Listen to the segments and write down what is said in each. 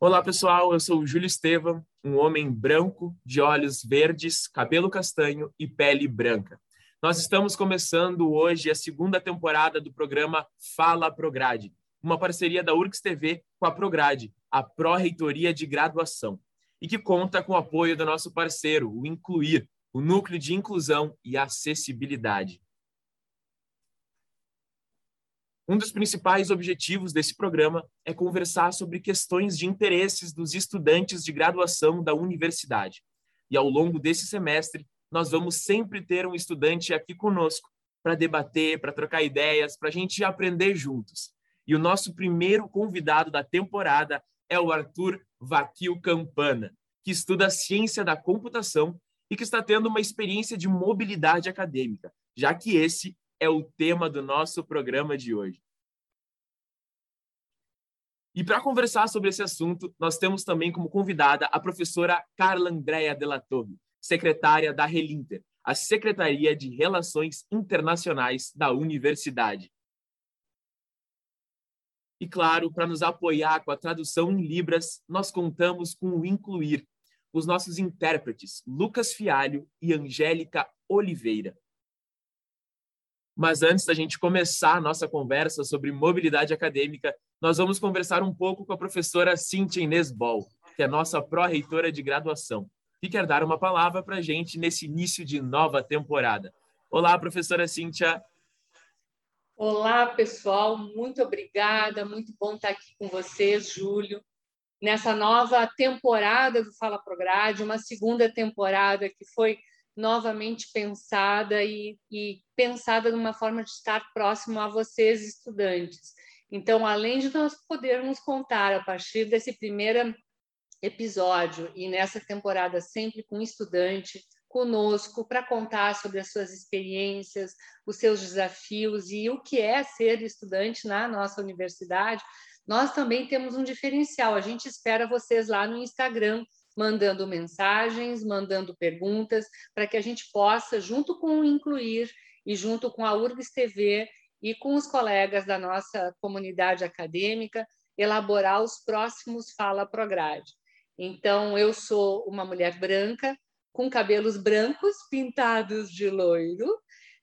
Olá, pessoal. Eu sou o Júlio Estevam, um homem branco, de olhos verdes, cabelo castanho e pele branca. Nós estamos começando hoje a segunda temporada do programa Fala Prograde, uma parceria da URGS TV com a Prograde, a Pró-Reitoria de Graduação, e que conta com o apoio do nosso parceiro, o Incluir, o Núcleo de Inclusão e Acessibilidade. Um dos principais objetivos desse programa é conversar sobre questões de interesses dos estudantes de graduação da universidade. E ao longo desse semestre, nós vamos sempre ter um estudante aqui conosco para debater, para trocar ideias, para a gente aprender juntos. E o nosso primeiro convidado da temporada é o Arthur Vaquil Campana, que estuda ciência da computação e que está tendo uma experiência de mobilidade acadêmica, já que esse é o tema do nosso programa de hoje. E para conversar sobre esse assunto, nós temos também como convidada a professora Carla Andrea Della Torre, secretária da Relinter, a Secretaria de Relações Internacionais da Universidade. E claro, para nos apoiar com a tradução em Libras, nós contamos com o Incluir, os nossos intérpretes Lucas Fialho e Angélica Oliveira. Mas antes da gente começar a nossa conversa sobre mobilidade acadêmica, nós vamos conversar um pouco com a professora Cintia Inês Bol, que é nossa pró-reitora de graduação, e quer dar uma palavra para a gente nesse início de nova temporada. Olá, professora Cintia. Olá, pessoal. Muito obrigada. Muito bom estar aqui com vocês, Júlio, nessa nova temporada do Fala Prograde, uma segunda temporada que foi novamente pensada e, e pensada de uma forma de estar próximo a vocês, estudantes. Então, além de nós podermos contar a partir desse primeiro episódio e nessa temporada sempre com estudante conosco para contar sobre as suas experiências, os seus desafios e o que é ser estudante na nossa universidade, nós também temos um diferencial. A gente espera vocês lá no Instagram mandando mensagens, mandando perguntas, para que a gente possa, junto com o Incluir e junto com a URGS TV e com os colegas da nossa comunidade acadêmica, elaborar os próximos Fala Prograde. Então, eu sou uma mulher branca, com cabelos brancos pintados de loiro,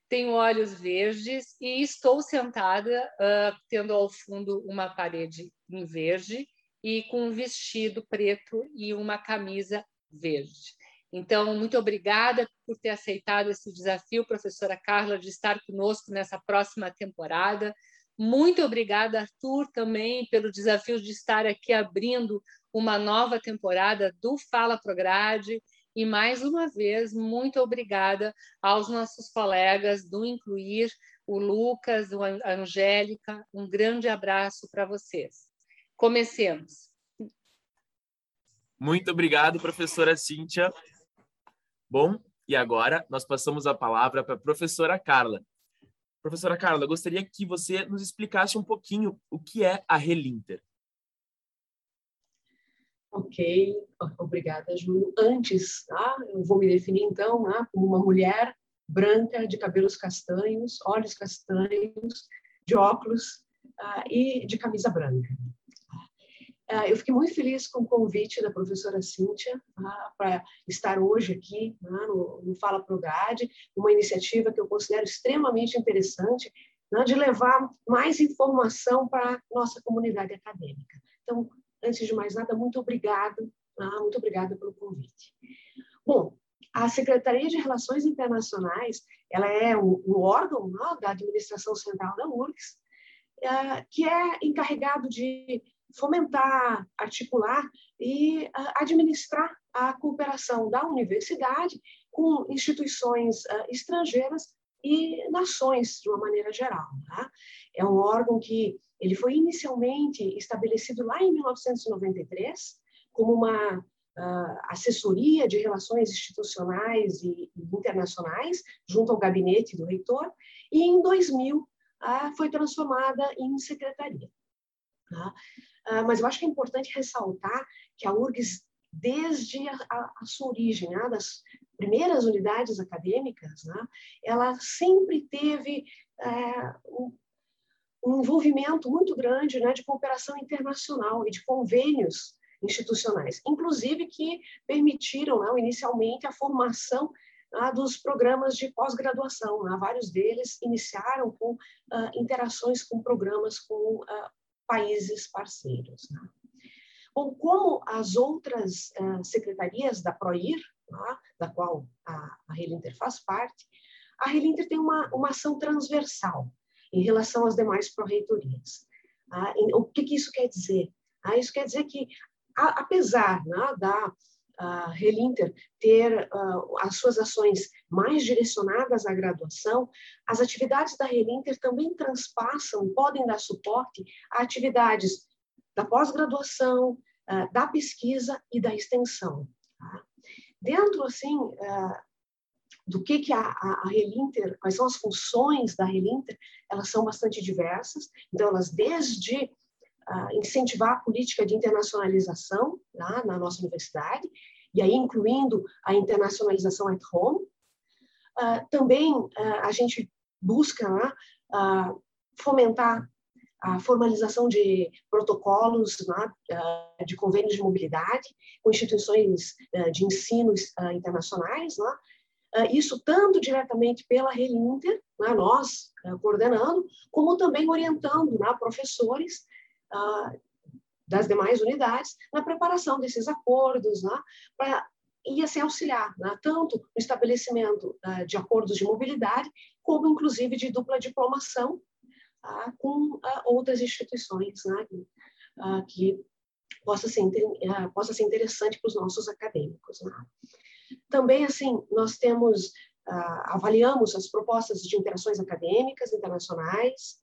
tenho olhos verdes e estou sentada, uh, tendo ao fundo uma parede em verde e com um vestido preto e uma camisa verde. Então, muito obrigada por ter aceitado esse desafio, professora Carla, de estar conosco nessa próxima temporada. Muito obrigada, Arthur, também pelo desafio de estar aqui abrindo uma nova temporada do Fala Prograde. E mais uma vez, muito obrigada aos nossos colegas do Incluir, o Lucas, a Angélica. Um grande abraço para vocês. Comecemos. Muito obrigado, professora Cíntia. Bom, e agora nós passamos a palavra para a professora Carla. Professora Carla, gostaria que você nos explicasse um pouquinho o que é a Relinter. Ok, obrigada, Ju. Antes, tá? eu vou me definir então né, como uma mulher branca, de cabelos castanhos, olhos castanhos, de óculos uh, e de camisa branca. Ah, eu fiquei muito feliz com o convite da professora Cíntia ah, para estar hoje aqui né, no, no Fala Prograde, uma iniciativa que eu considero extremamente interessante né, de levar mais informação para a nossa comunidade acadêmica. Então, antes de mais nada, muito obrigado, ah, muito obrigada pelo convite. Bom, a Secretaria de Relações Internacionais, ela é um, um órgão né, da administração central da URGS, que é encarregado de fomentar, articular e administrar a cooperação da universidade com instituições uh, estrangeiras e nações de uma maneira geral. Tá? É um órgão que ele foi inicialmente estabelecido lá em 1993 como uma uh, assessoria de relações institucionais e, e, internacionais junto ao gabinete do reitor e em 2000 uh, foi transformada em secretaria. Tá? Ah, mas eu acho que é importante ressaltar que a URGS, desde a, a, a sua origem, né, das primeiras unidades acadêmicas, né, ela sempre teve é, um, envolvimento muito grande né, de cooperação internacional e de convênios institucionais, inclusive que permitiram né, inicialmente a formação ah, dos programas de pós-graduação. Né? Vários deles iniciaram com ah, interações com programas com ah, países parceiros. Né? Bom, como as outras secretarias da PROIR, tá? da qual a, a Relinter faz parte, a Relinter tem uma, uma ação transversal em relação às demais pró-reitorias. Ah, o que, que, isso quer dizer? Ah, isso quer dizer que, a, apesar né, da a Relinter ter uh, as suas ações mais direcionadas à graduação, as atividades da Relinter também transpassam, podem dar suporte a atividades da pós-graduação, uh, da pesquisa e da extensão. Tá? Dentro, assim, uh, do que, que a, a, a, Relinter, quais são as funções da Relinter, elas são bastante diversas. Então, elas desde incentivar a política de internacionalização né, na nossa universidade, e aí incluindo a internacionalização at home. Uh, também uh, a gente busca né, fomentar a formalização de protocolos, né, de convênios de mobilidade com instituições de ensino internacionais, né, isso tanto diretamente pela Relinter, né, nós coordenando, como também orientando né, professores das demais unidades na preparação desses acordos, né, para e assim auxiliar né, tanto no estabelecimento uh, de acordos de mobilidade, como inclusive de dupla diplomação uh, com uh, outras instituições, né, que possa ser, possa ser interessante para os nossos acadêmicos. Né. Também, assim, nós temos, avaliamos as propostas de interações acadêmicas internacionais,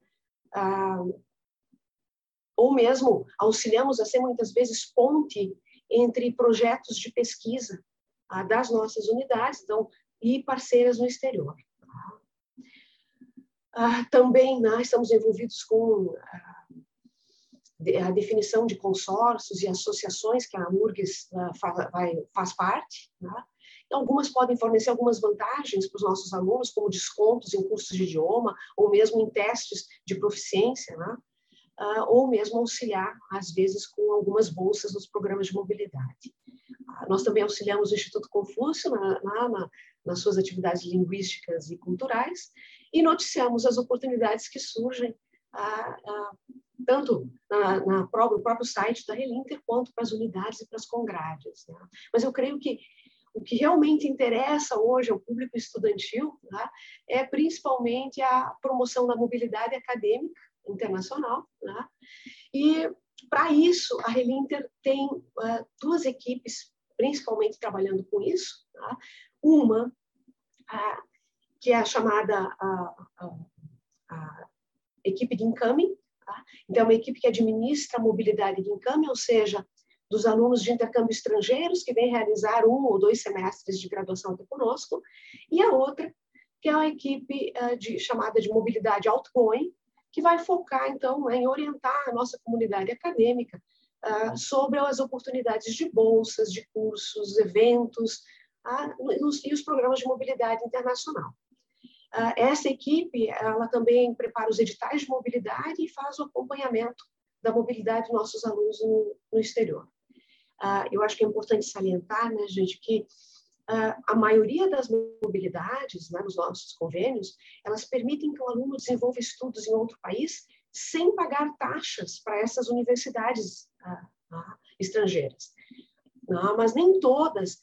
ou mesmo auxiliamos a ser muitas vezes ponte entre projetos de pesquisa ah, das nossas unidades então, e parceiras no exterior. Ah, também nós né, estamos envolvidos com ah, a definição de consórcios e associações que a URGS ah, faz, parte. Né? Algumas podem fornecer algumas vantagens para os nossos alunos, como descontos em cursos de idioma ou mesmo em testes de proficiência. Né? Uh, ou mesmo auxiliar, às vezes, com algumas bolsas nos programas de mobilidade. Uh, nós também auxiliamos o Instituto Confúcio na, na, na, nas suas atividades linguísticas e culturais e noticiamos as oportunidades que surgem uh, tanto na, na, no próprio site da Relinter quanto para as unidades e para as congrades. Né? Mas eu creio que o que realmente interessa hoje ao público estudantil né, é principalmente a promoção da mobilidade acadêmica internacional. Né? E, para isso, a Relinter tem uh, duas equipes, principalmente trabalhando com isso. Tá? Uma, uh, que é a chamada a equipe de incoming. Tá? Então, é uma equipe que administra a mobilidade de incoming, ou seja, dos alunos de intercâmbio estrangeiros que vêm realizar um ou dois semestres de graduação aqui conosco, e a outra, que é a equipe uh, de, chamada de mobilidade outgoing, que vai focar, então, em orientar a nossa comunidade acadêmica uh, sobre as oportunidades de bolsas, de cursos, eventos uh, e os programas de mobilidade internacional. Uh, essa equipe, ela também prepara os editais de mobilidade e faz o acompanhamento da mobilidade dos nossos alunos no, no exterior. eu acho que é importante salientar, né, gente, que a maioria das mobilidades né, nos nossos convênios, elas permitem que o aluno desenvolva estudos em outro país sem pagar taxas para essas universidades uh, uh, estrangeiras. Não, mas nem todas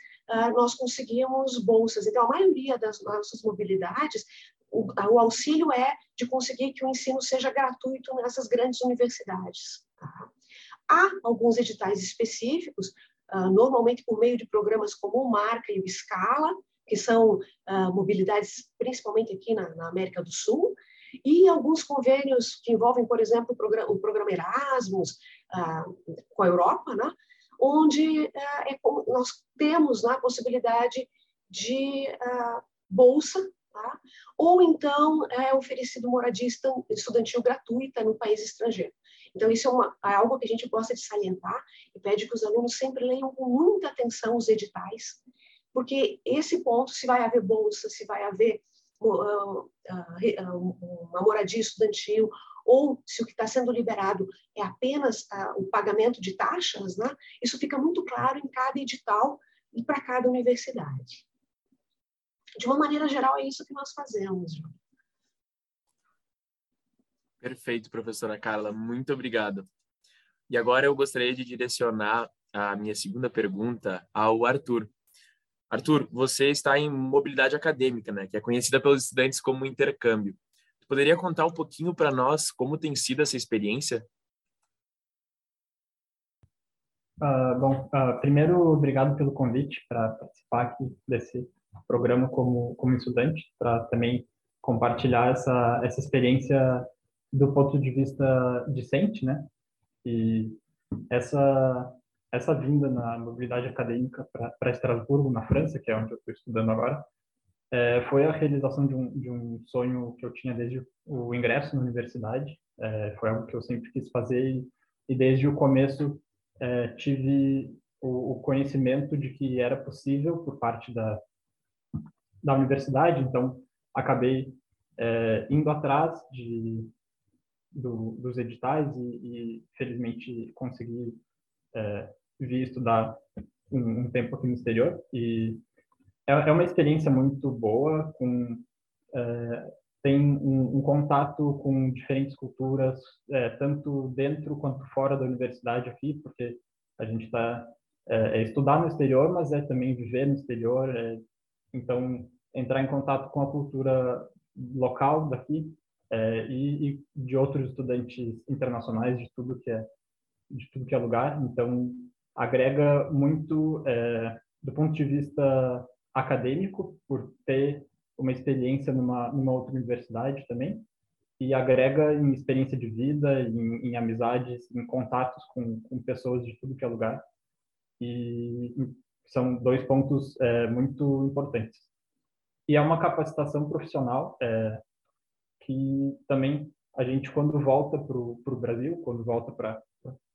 nós conseguimos bolsas. Então, a maioria das nossas mobilidades, o, o, auxílio é de conseguir que o ensino seja gratuito nessas grandes universidades. Tá? Há alguns editais específicos uh, normalmente por meio de programas como o Marca e o Scala, que são uh, mobilidades principalmente aqui na, na, América do Sul, e alguns convênios que envolvem, por exemplo, o programa, o programa Erasmus uh, com a Europa, né? onde é, nós temos né, a possibilidade de bolsa Tá? Ou então é oferecido moradia estudantil gratuita no país estrangeiro. Então, isso é, uma, é, algo que a gente gosta de salientar e pede que os alunos sempre leiam com muita atenção os editais, porque esse ponto, se vai haver bolsa, se vai haver uma moradia estudantil, ou se o que está sendo liberado é apenas o pagamento de taxas, né? isso fica muito claro em cada edital e para cada universidade. De uma maneira geral, é isso que nós fazemos. Perfeito, professora Carla, muito obrigado. E agora eu gostaria de direcionar a minha segunda pergunta ao Arthur. Arthur, você está em mobilidade acadêmica, né, que é conhecida pelos estudantes como intercâmbio. poderia contar um pouquinho para nós como tem sido essa experiência? Uh, bom, uh, primeiro, obrigado pelo convite para participar aqui desse programa como, como estudante, para também compartilhar essa, essa experiência do ponto de vista discente, né? E essa essa vinda na mobilidade acadêmica para Estrasburgo, na França, que é onde eu estou estudando agora, é, foi a realização de um, de um sonho que eu tinha desde o ingresso na universidade. É, foi algo que eu sempre quis fazer e, e desde o começo é, tive o, o, conhecimento de que era possível por parte da, da universidade, então acabei é, indo atrás de, do, dos editais e, e felizmente consegui é, vir estudar um, um, tempo aqui no exterior. E é, é uma experiência muito boa com é, tem um, um, contato com diferentes culturas é, tanto dentro quanto fora da universidade aqui porque a gente está é, é, estudar no exterior mas é também viver no exterior é, então entrar em contato com a cultura local daqui é, e, e, de outros estudantes internacionais de tudo que é de tudo que é lugar. Então agrega muito é, do ponto de vista acadêmico por ter uma experiência numa numa outra universidade também e agrega em experiência de vida, em, em amizades, em contatos com, com, pessoas de tudo que é lugar. E são dois pontos é, muito importantes. E é uma capacitação profissional é, que também a gente, quando volta para o Brasil, quando volta para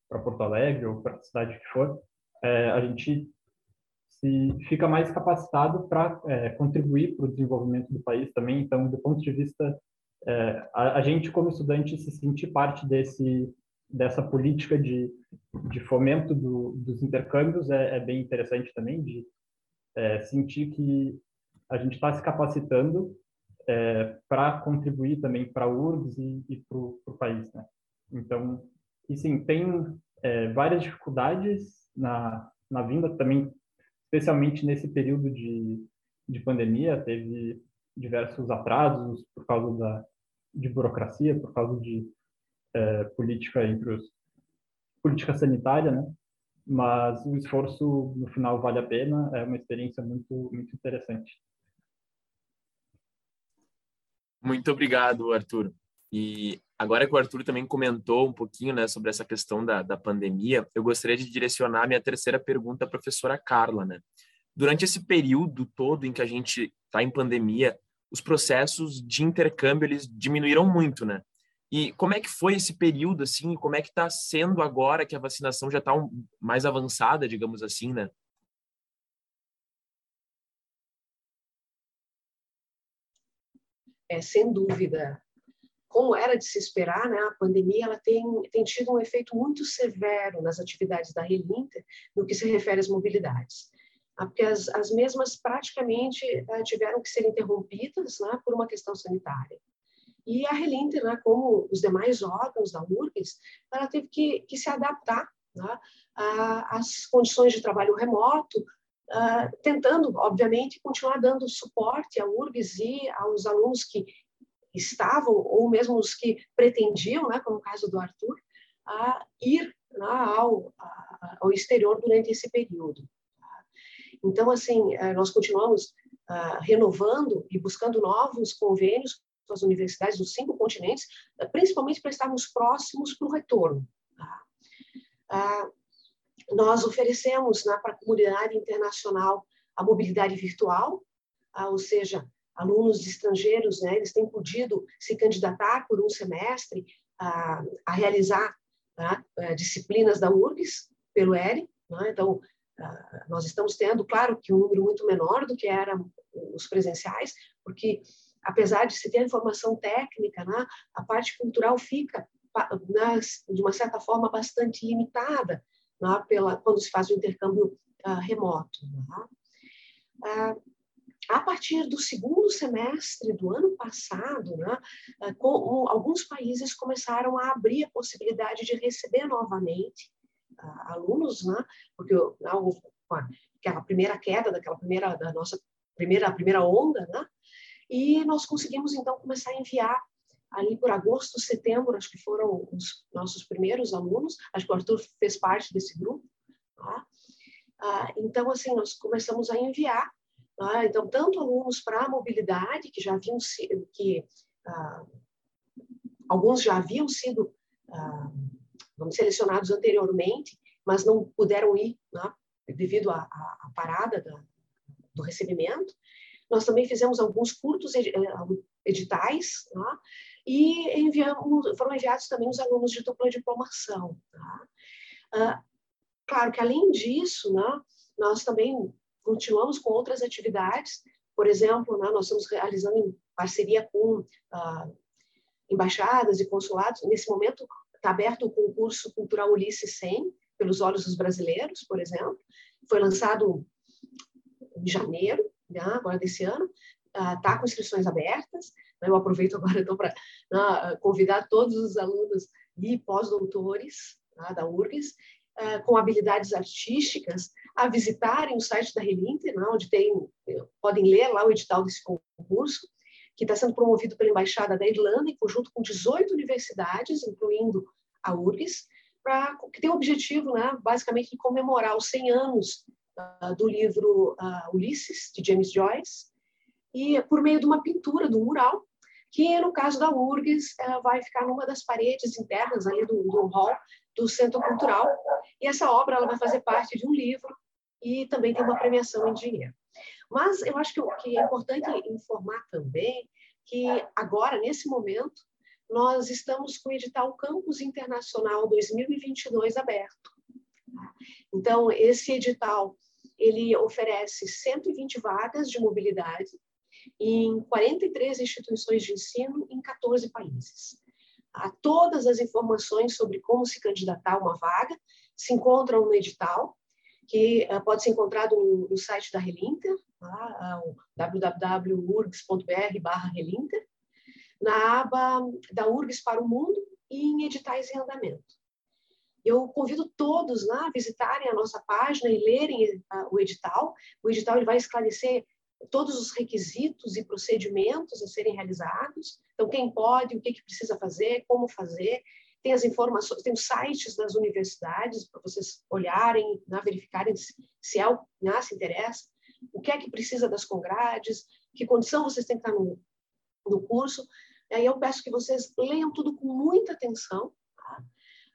Porto Alegre ou para a cidade que for, é, a gente se fica mais capacitado para é, contribuir para o desenvolvimento do país também. Então, do ponto de vista, é, a, a, gente como estudante se sentir parte desse dessa política de, de fomento do, dos intercâmbios é, é, bem interessante também, de é, sentir que a gente está se capacitando é, para contribuir também para a URGS e, e para o país, né? Então, e sim, tem é, várias dificuldades na, na vinda também, especialmente nesse período de, de pandemia, teve diversos atrasos por causa da, de burocracia, por causa de é, política entre os política sanitária, né? Mas o esforço no final vale a pena, é uma experiência muito muito interessante. Muito obrigado, Arthur. E agora que o Arthur também comentou um pouquinho né, sobre essa questão da, da pandemia, eu gostaria de direcionar minha terceira pergunta à professora Carla. Né? Durante esse período todo em que a gente está em pandemia, os processos de intercâmbio eles diminuíram muito, né? E como é que foi esse período, assim? Como é que está sendo agora que a vacinação já está um, mais avançada, digamos assim, né? É, sem dúvida, como era de se esperar, né, a pandemia ela tem, tem tido um efeito muito severo nas atividades da Relinter no que se refere às mobilidades. Porque as, as mesmas praticamente eh, tiveram que ser interrompidas né, por uma questão sanitária. E a Relinter, né, como os demais órgãos da URGS, ela teve que, que se adaptar né, às condições de trabalho remoto, uh, tentando, obviamente, continuar dando suporte à URGS e aos alunos que estavam, ou mesmo os que pretendiam, né, como o caso do Arthur, a ir né, ao, a, ao exterior durante esse período. Então, assim, eh, nós continuamos uh, renovando e buscando novos convênios com as universidades dos cinco continentes, principalmente para estarmos próximos para o retorno. Tá? Uh, nós oferecemos né, para a comunidade internacional a mobilidade virtual, ah, ou seja, alunos estrangeiros, né, eles têm podido se candidatar por um semestre a, realizar né, eh, disciplinas da URGS pelo ERI. Né, então, ah, nós estamos tendo, claro, que um número muito menor do que eram os presenciais, porque apesar de se ter a informação técnica, né, a parte cultural fica, né, de uma certa forma, bastante limitada né, pela, quando se faz o intercâmbio uh, remoto. Uh, a partir do segundo semestre do ano passado, né, uh, com, alguns países começaram a abrir a possibilidade de receber novamente alunos, porque aquela primeira queda daquela primeira da nossa primeira primeira onda, e nós conseguimos então começar a enviar ali por agosto, setembro, acho que foram os nossos primeiros alunos, acho que o Arthur fez parte desse grupo. Tá? Ah, então, assim, nós começamos a enviar, tá? então, tanto alunos para a mobilidade, que já haviam sido, que ah, alguns já haviam sido, ah, vamos, selecionados anteriormente, mas não puderam ir, né, devido à, parada da, do recebimento. Nós também fizemos alguns curtos eh, editais, tá? E enviamos, foram enviados também os alunos de dupla diplomação. Tá? Ah, claro que, além disso, né, nós também continuamos com outras atividades, por exemplo, né, nós estamos realizando em parceria com ah, embaixadas e consulados, nesse momento está aberto o concurso cultural Ulisses 100, pelos olhos dos brasileiros, por exemplo, foi lançado em janeiro, né, agora desse ano, está uh, com inscrições abertas. Né, eu aproveito agora então para uh, convidar todos os alunos e pós-doutores tá, da URGS uh, com habilidades artísticas a visitarem o site da Relinter, né, onde tem, podem ler lá o edital desse concurso, que está sendo promovido pela Embaixada da Irlanda, em conjunto com 18 universidades, incluindo a URGS, pra, que tem o objetivo, né, basicamente, de comemorar os 100 anos uh, do livro uh, Ulisses, de James Joyce, e por meio de uma pintura, do mural, que no caso da URGS vai ficar numa das paredes internas ali do, do hall do Centro Cultural. E essa obra ela vai fazer parte de um livro e também tem uma premiação em dinheiro. Mas eu acho que, que é importante informar também que agora, nesse momento, nós estamos com o edital Campus Internacional 2022 aberto. Então, esse edital ele oferece 120 vagas de mobilidade em 43 instituições de ensino em 14 países. Há todas as informações sobre como se candidatar a uma vaga se encontram no edital, que uh, pode ser encontrado no, site da Relinter, tá? uh, www.urgs.br/relinter, na aba da URGS para o Mundo e em editais em andamento. Eu convido todos lá a visitarem a nossa página e lerem uh, o edital. O edital ele vai esclarecer todos os requisitos e procedimentos a serem realizados. Então, quem pode, o que, que precisa fazer, como fazer. Tem as informações, tem os sites das universidades para vocês olharem, né, verificarem se, se é né, se interessa, o que é que precisa das congrades, que condição vocês têm que estar no, no curso. Aí eu peço que vocês leiam tudo com muita atenção. Tá?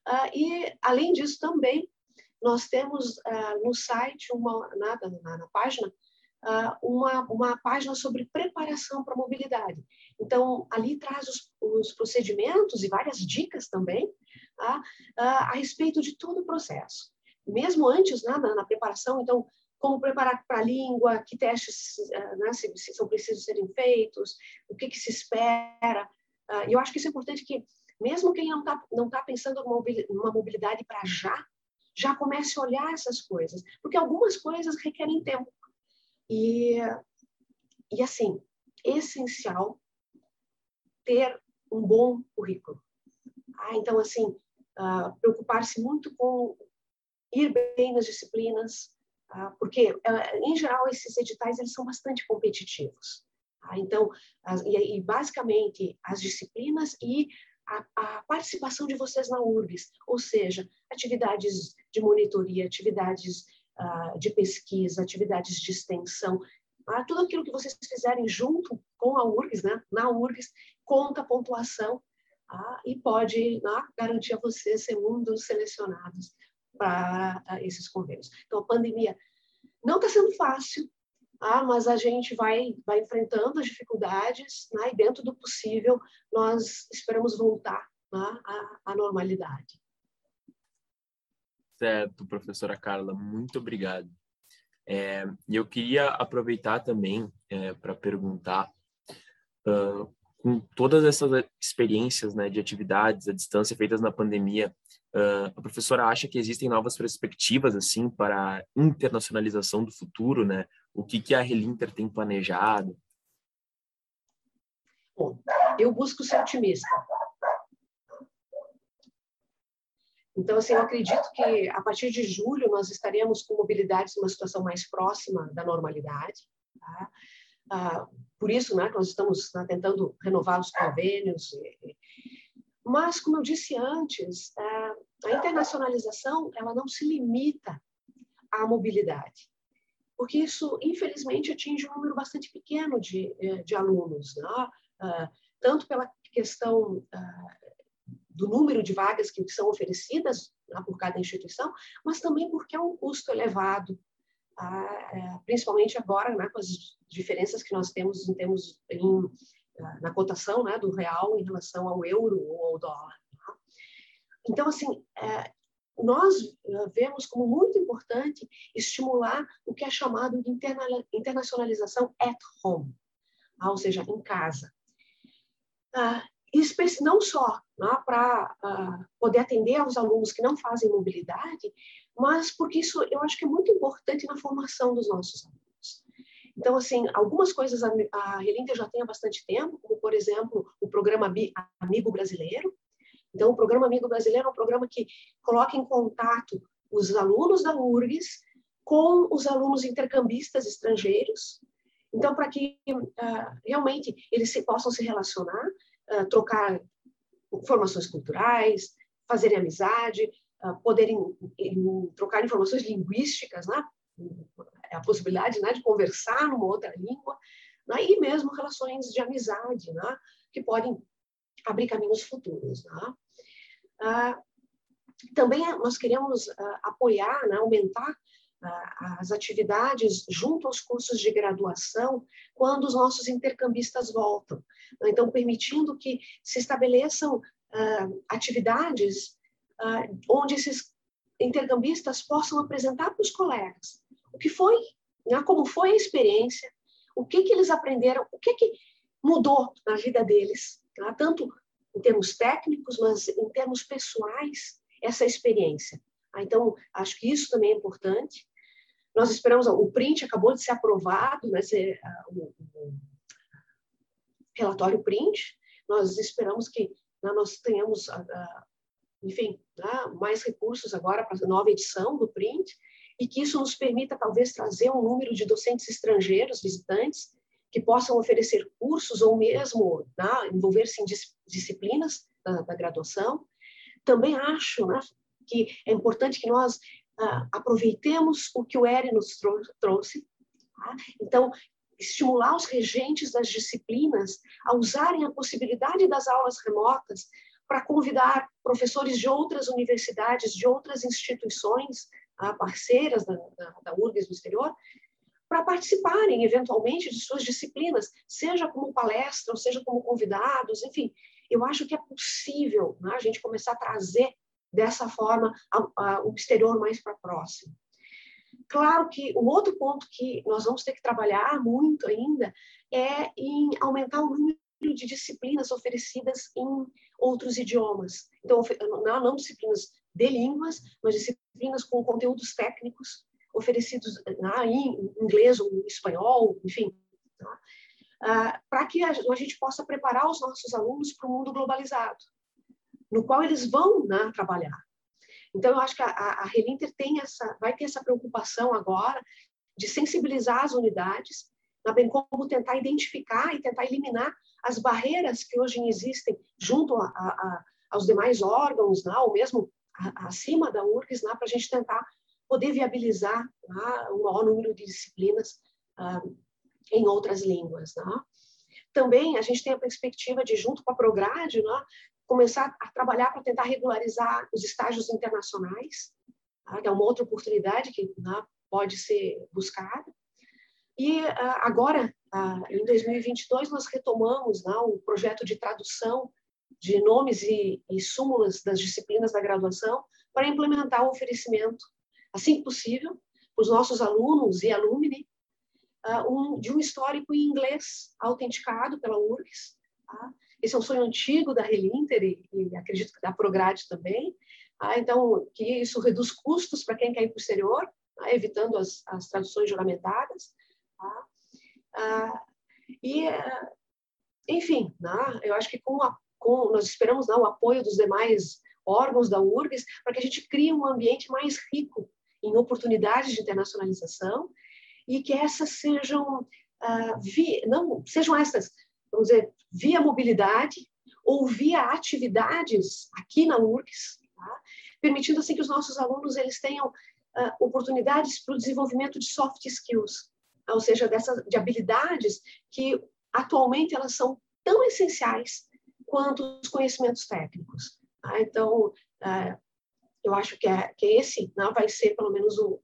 Ah, e, além disso, também, nós temos ah, no site, uma, na, na, na página, uma, uma página sobre preparação para mobilidade. Então, ali traz os, os, procedimentos e várias dicas também uh, a respeito de todo o processo. Mesmo antes, né, na, na preparação, então, como preparar para a língua, que testes né, se, se, são precisos serem feitos, o que, que se espera. Uh, eu acho que isso é importante que, mesmo quem não está não tá pensando numa mobilidade para já, já comece a olhar essas coisas, porque algumas coisas requerem tempo. E, e assim, essencial ter um bom currículo. Ah, então, assim, uh, preocupar-se muito com ir bem nas disciplinas, uh, porque, uh, em geral, esses editais eles são bastante competitivos. Tá? Então, e, e, basicamente, as disciplinas e a, a, participação de vocês na URGS, ou seja, atividades de monitoria, atividades de pesquisa, atividades de extensão, tudo aquilo que vocês fizerem junto com a URGS, né, na URGS, conta a pontuação e pode garantir a vocês ser um dos selecionados para esses convênios. Então, a pandemia não está sendo fácil, ah, mas a gente vai, vai enfrentando as dificuldades né, e, dentro do possível, nós esperamos voltar né, à normalidade. Certo, professora Carla, muito obrigado. É, e eu queria aproveitar também é, para perguntar, uh, com todas essas experiências né, de atividades à distância feitas na pandemia, uh, a professora acha que existem novas perspectivas assim para a internacionalização do futuro, né? O que, que a Relinter tem planejado? Bom, eu busco ser otimista. Então, assim, eu acredito que a partir de julho nós estaremos com mobilidade numa situação mais próxima da normalidade. Tá? Ah, por isso, né, nós estamos né, tentando renovar os convênios. Mas, como eu disse antes, ah, a internacionalização ela não se limita à mobilidade, porque isso, infelizmente, atinge um número bastante pequeno de, eh, de alunos, né? Ah, tanto pela questão do número de vagas que são oferecidas né, por cada instituição, mas também porque é um custo elevado, tá? é, principalmente agora, né, com as diferenças que nós temos em termos em, na cotação né, do real em relação ao euro ou ao dólar. Tá? Então, assim, é, nós é, vemos como muito importante estimular o que é chamado de internacionalização at home, tá? ou seja, em casa. Ah, não só né, para uh, ah, poder atender aos alunos que não fazem mobilidade, mas porque isso eu acho que é muito importante na formação dos nossos alunos. Então, assim, algumas coisas a, a já tem há bastante tempo, como, por exemplo, o programa Amigo Brasileiro. Então, o programa Amigo Brasileiro é um programa que coloca em contato os alunos da URGS com os alunos intercambistas estrangeiros, então, para que uh, realmente eles se, possam se relacionar, uh, trocar informações culturais, fazerem amizade, uh, poderem em, trocar informações linguísticas, né? É a possibilidade né, de conversar numa outra língua, né? e mesmo relações de amizade, né? que podem abrir caminhos futuros. Né? Uh, também nós queremos apoiar, né, aumentar as atividades junto aos cursos de graduação quando os nossos intercambistas voltam. Então, permitindo que se estabeleçam uh, atividades uh, onde esses intercambistas possam apresentar para os colegas o que foi, né, como foi a experiência, o que, que eles aprenderam, o que, que mudou na vida deles, tá? tanto em termos técnicos, mas em termos pessoais, essa experiência. Ah, então, acho que isso também é importante. Nós esperamos, o print acabou de ser aprovado, né, ser, uh, o, relatório print, nós esperamos que né, nós tenhamos, uh, enfim, né, mais recursos agora para a nova edição do print, e que isso nos permita, talvez, trazer um número de docentes estrangeiros, visitantes, que possam oferecer cursos ou mesmo né, envolver-se em dis disciplinas da, da, graduação. Também acho né, que é importante que nós uh, aproveitemos o que o ERI nos trou trouxe. Tá? Então, estimular os regentes das disciplinas a usarem a possibilidade das aulas remotas para convidar professores de outras universidades, de outras instituições uh, parceiras da, da, da URGS no exterior, para participarem eventualmente de suas disciplinas, seja como palestra, ou seja como convidados, enfim. Eu acho que é possível né, a gente começar a trazer dessa forma a, a, o exterior mais para próximo. Claro que o outro ponto que nós vamos ter que trabalhar muito ainda é em aumentar o número de disciplinas oferecidas em outros idiomas. Então, não, não disciplinas de línguas, mas disciplinas com conteúdos técnicos oferecidos né, em inglês ou em espanhol, enfim, tá? ah, para que a, a gente possa preparar os nossos alunos para o mundo globalizado no qual eles vão né, trabalhar. Então, eu acho que a, a Relinter tem essa, vai ter essa preocupação agora de sensibilizar as unidades, né, bem como tentar identificar e tentar eliminar as barreiras que hoje existem junto a, a, aos demais órgãos, né, ou mesmo acima da URGS, né, para a gente tentar poder viabilizar né, um maior número de disciplinas uh, em outras línguas. Né. Também a gente tem a perspectiva de, junto com a Prograde, né, começar a trabalhar para tentar regularizar os estágios internacionais, tá? que é uma outra oportunidade que né, pode ser buscada. E uh, agora, uh, em 2022, nós retomamos né, o projeto de tradução de nomes e, e súmulas das disciplinas da graduação para implementar o oferecimento, assim que possível, para os nossos alunos e alumni, um, de um histórico em inglês autenticado pela URGS. Tá? Esse é um sonho antigo da Relinter e, e acredito que da Prograde também. Tá? Então, que isso reduz custos para quem quer ir para o exterior, tá? evitando as, as traduções juramentadas. Tá? Ah, e, enfim, né? eu acho que com, a, com nós esperamos né, o apoio dos demais órgãos da URGS para que a gente crie um ambiente mais rico em oportunidades de internacionalização e que essas sejam uh, via, não sejam essas vamos dizer via mobilidade ou via atividades aqui na URGS, tá? permitindo assim que os nossos alunos eles tenham uh, oportunidades para o desenvolvimento de soft skills, ou seja, dessas de habilidades que atualmente elas são tão essenciais quanto os conhecimentos técnicos. Tá? Então, uh, eu acho que, é, que esse né, vai ser pelo menos o,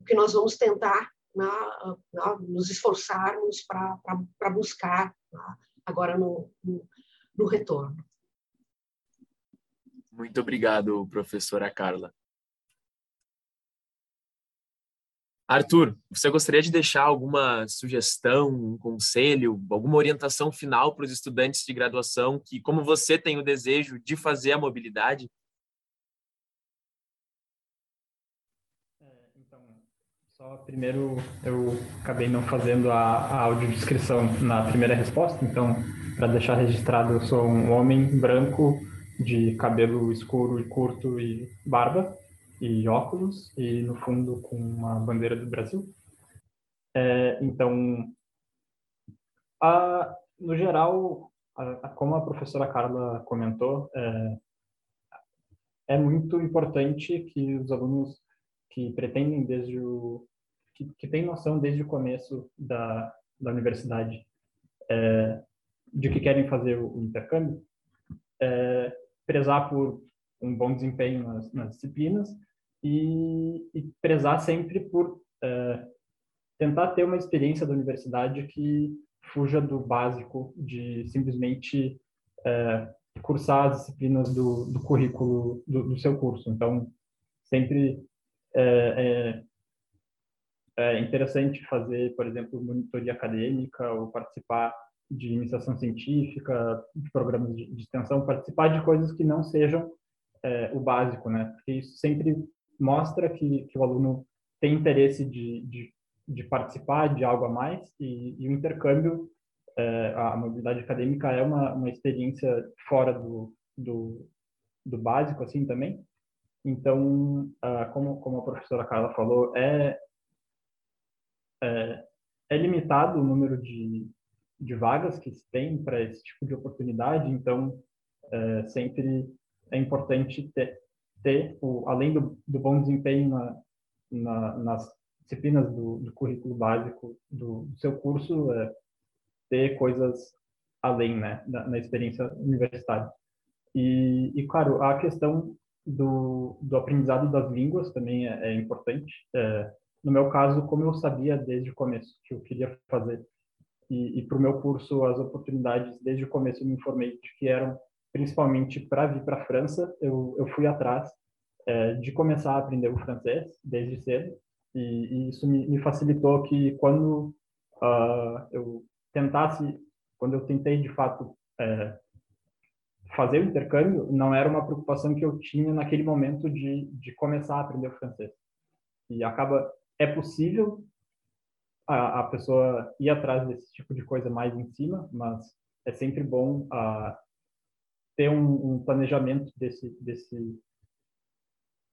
o que nós vamos tentar na, na, nos esforçarmos para buscar na, agora no, no, no retorno. Muito obrigado, professora Carla. Arthur, você gostaria de deixar alguma sugestão, um conselho, alguma orientação final para os estudantes de graduação que, como você tem o desejo de fazer a mobilidade, Só primeiro eu acabei não fazendo a, a audiodescrição na primeira resposta, então para deixar registrado eu sou um homem branco de cabelo escuro e curto e barba e óculos e no fundo com uma bandeira do Brasil. É, então, a, no geral, a, como a professora Carla comentou, é, é muito importante que os alunos que pretendem desde o que, que tem noção desde o começo da, da universidade é, de que querem fazer o, o intercâmbio, é, prezar por um bom desempenho nas, nas disciplinas e, e, prezar sempre por é, tentar ter uma experiência da universidade que fuja do básico de simplesmente é, cursar as disciplinas do, do currículo do, do, seu curso. Então, sempre é, é interessante fazer, por exemplo, monitoria acadêmica ou participar de iniciação científica, de programas de, extensão, participar de coisas que não sejam é, o básico, né? Porque isso sempre mostra que, que o aluno tem interesse de, de, de participar de algo a mais e, e o intercâmbio, é, a mobilidade acadêmica é uma, uma experiência fora do, do, do básico, assim, também. Então, uh, como, como a professora Carla falou, é, é, é limitado o número de, de vagas que se tem para esse tipo de oportunidade, então é, sempre é importante ter, ter o, além do, do bom desempenho na, na, nas disciplinas do, do currículo básico do, do seu curso, é, ter coisas além, né, na, na experiência universitária. E, e, claro, a questão do, do aprendizado das línguas também é, é importante. É, no meu caso, como eu sabia desde o começo que eu queria fazer, e, e para o meu curso, as oportunidades, desde o começo eu me informei de que eram principalmente para vir para a França, eu, eu fui atrás é, de começar a aprender o francês desde cedo, e, e isso me, me, facilitou que quando uh, eu tentasse, quando eu tentei de fato é, fazer o intercâmbio, não era uma preocupação que eu tinha naquele momento de, de começar a aprender o francês. E acaba é possível a, a pessoa ir atrás desse tipo de coisa mais em cima, mas é sempre bom uh, ter um, um, planejamento desse desse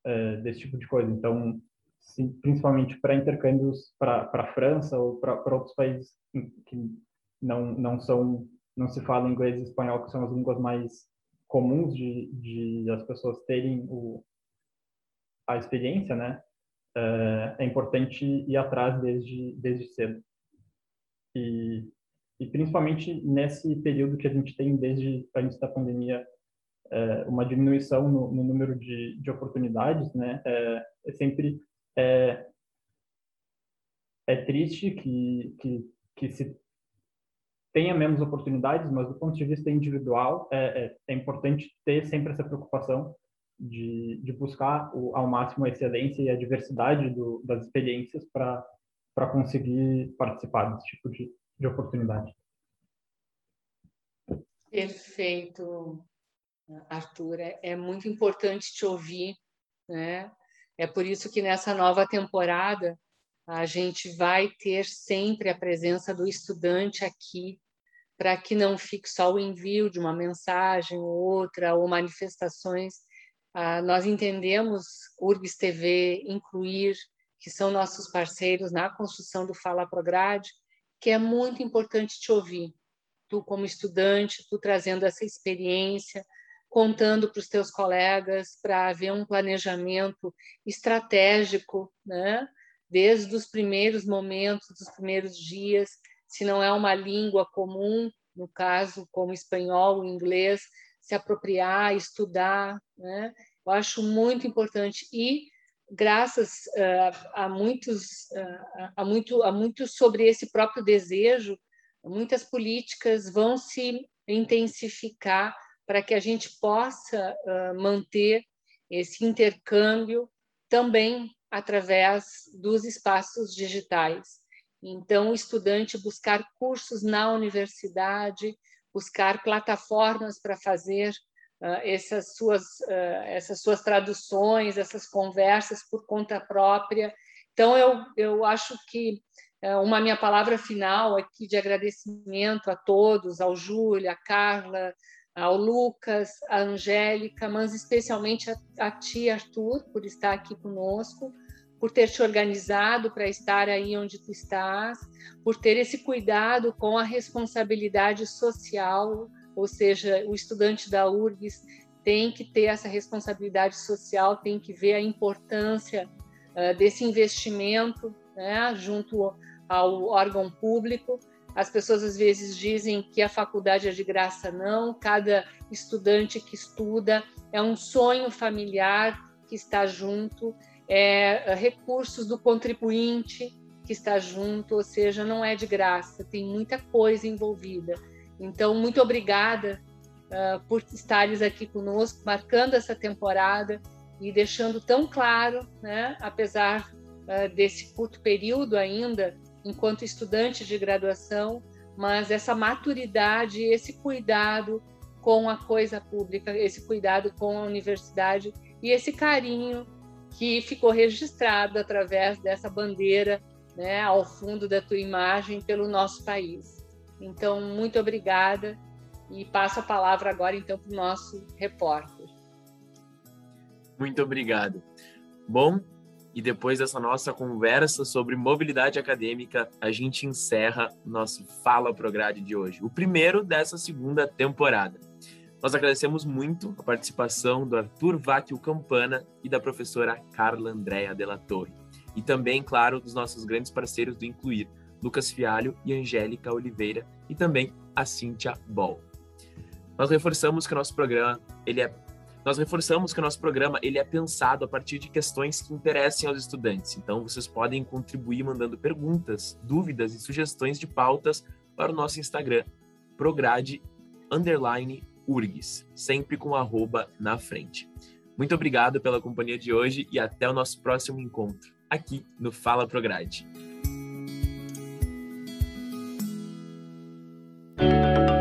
uh, desse tipo de coisa. Então, sim, principalmente para intercâmbios para a França ou para outros países que não não são não se fala inglês e espanhol, que são as línguas mais comuns de, de as pessoas terem o, a experiência, né? É, importante ir atrás desde, desde cedo. E, e principalmente nesse período que a gente tem desde antes da pandemia, é, uma diminuição no, no, número de, de oportunidades, né? É, é sempre é, é triste que, que, que se tenha menos oportunidades, mas do ponto de vista individual é, é, é importante ter sempre essa preocupação de, de buscar o, ao máximo a excelência e a diversidade do, das experiências para conseguir participar desse tipo de, de oportunidade. Perfeito, Arthur. É, é muito importante te ouvir, né? É por isso que nessa nova temporada a gente vai ter sempre a presença do estudante aqui, para que não fique só o envio de uma mensagem ou outra, ou manifestações. Ah, nós entendemos, URGS TV, incluir, que são nossos parceiros na construção do Fala Prograde, que é muito importante te ouvir. Tu, como estudante, tu trazendo essa experiência, contando para os teus colegas para haver um planejamento estratégico, né? desde os primeiros momentos, dos primeiros dias, se não é uma língua comum, no caso como espanhol, inglês, se apropriar, estudar, né? Eu acho muito importante e graças uh, a muitos uh, a muito a muito sobre esse próprio desejo, muitas políticas vão se intensificar para que a gente possa uh, manter esse intercâmbio também através dos espaços digitais. Então, o estudante buscar cursos na universidade, buscar plataformas para fazer uh, essas, suas, uh, essas suas traduções, essas conversas por conta própria. Então, eu, eu acho que uh, uma minha palavra final aqui de agradecimento a todos, ao Júlio, a Carla, ao Lucas, à Angélica, mas especialmente a, a ti, Arthur, por estar aqui conosco, por ter te organizado para estar aí onde tu estás, por ter esse cuidado com a responsabilidade social, ou seja, o estudante da URGS tem que ter essa responsabilidade social, tem que ver a importância uh, desse investimento né, junto ao órgão público as pessoas às vezes dizem que a faculdade é de graça, não. Cada estudante que estuda é um sonho familiar que está junto, é recursos do contribuinte que está junto, ou seja, não é de graça, tem muita coisa envolvida. Então, muito obrigada uh, por estares aqui conosco, marcando essa temporada e deixando tão claro, né, apesar uh, desse curto período ainda, enquanto estudante de graduação, mas essa maturidade, esse cuidado com a coisa pública, esse cuidado com a universidade e esse carinho que ficou registrado através dessa bandeira né, ao fundo da tua imagem pelo nosso país. Então, muito obrigada e passo a palavra agora então para o nosso repórter. Muito obrigado. Bom, e depois dessa nossa conversa sobre mobilidade acadêmica, a gente encerra nosso Fala Prograde de hoje, o primeiro dessa segunda temporada. Nós agradecemos muito a participação do Arthur Vátio Campana e da professora Carla Andréa Della Torre. E também, claro, dos nossos grandes parceiros do Incluir, Lucas Fialho e Angélica Oliveira, e também a Cíntia Ball. Nós reforçamos que o nosso programa ele é nós reforçamos que o nosso programa ele é pensado a partir de questões que interessem aos estudantes. Então, vocês podem contribuir mandando perguntas, dúvidas e sugestões de pautas para o nosso Instagram, prograde underline sempre com arroba na frente. Muito obrigado pela companhia de hoje e até o nosso próximo encontro aqui no Fala Prograde. Thank you.